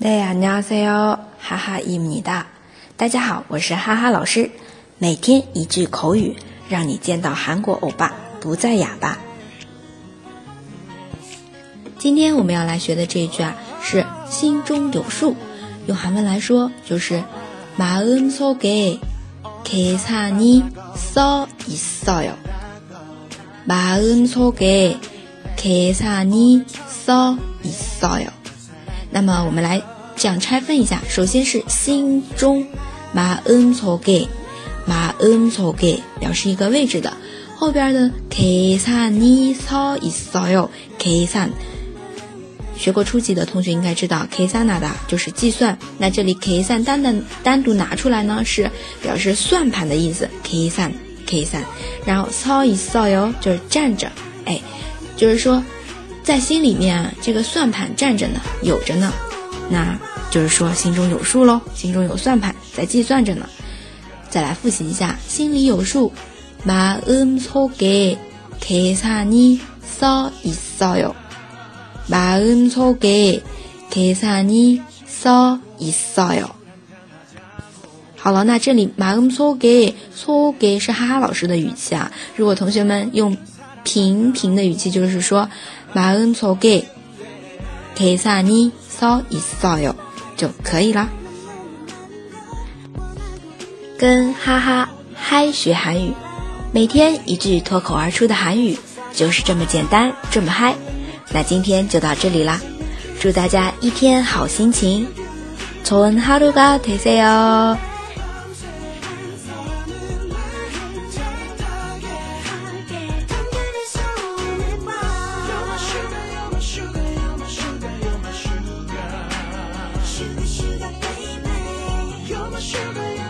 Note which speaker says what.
Speaker 1: 大家好，哈哈伊米哒。大家好，我是哈哈老师。每天一句口语，让你见到韩国欧巴不再哑巴。今天我们要来学的这一句啊，是心中有数。用韩文来说，就是마음속에계산이써있어 요。 마음속에계산이써있어 요。 那么我们来这样拆分一下，首先是心中，马恩索盖，马恩索盖表示一个位置的，后边的，K SANY SAW IS SOIL K SANY 学过初级的同学应该知道 K SANY 的？就是计算，那这里 K SANY 单单单独拿出来呢，是表示算盘的意思，K SANY K SANY 然后 SAW IS SOIL 就是站着，哎，就是说。在心里面这个算盘站着呢，有着呢，那就是说心中有数喽，心中有算盘在计算着呢。再来复习一下，心里有数，마음속에계산이써있어 요。 马恩错给，给啥你说一说哟。好了，那这里马恩错给错给是哈哈老师的语气啊。如果同学们用 平平的语气，就是说马恩错给，给啥你说一说哟就可以了。跟哈哈嗨学韩语，每天一句脱口而出的韩语，就是这么简单，这么嗨。那今天就到这里啦，祝大家一天好心情，从哈鲁嘎特色哟。sugar, sugar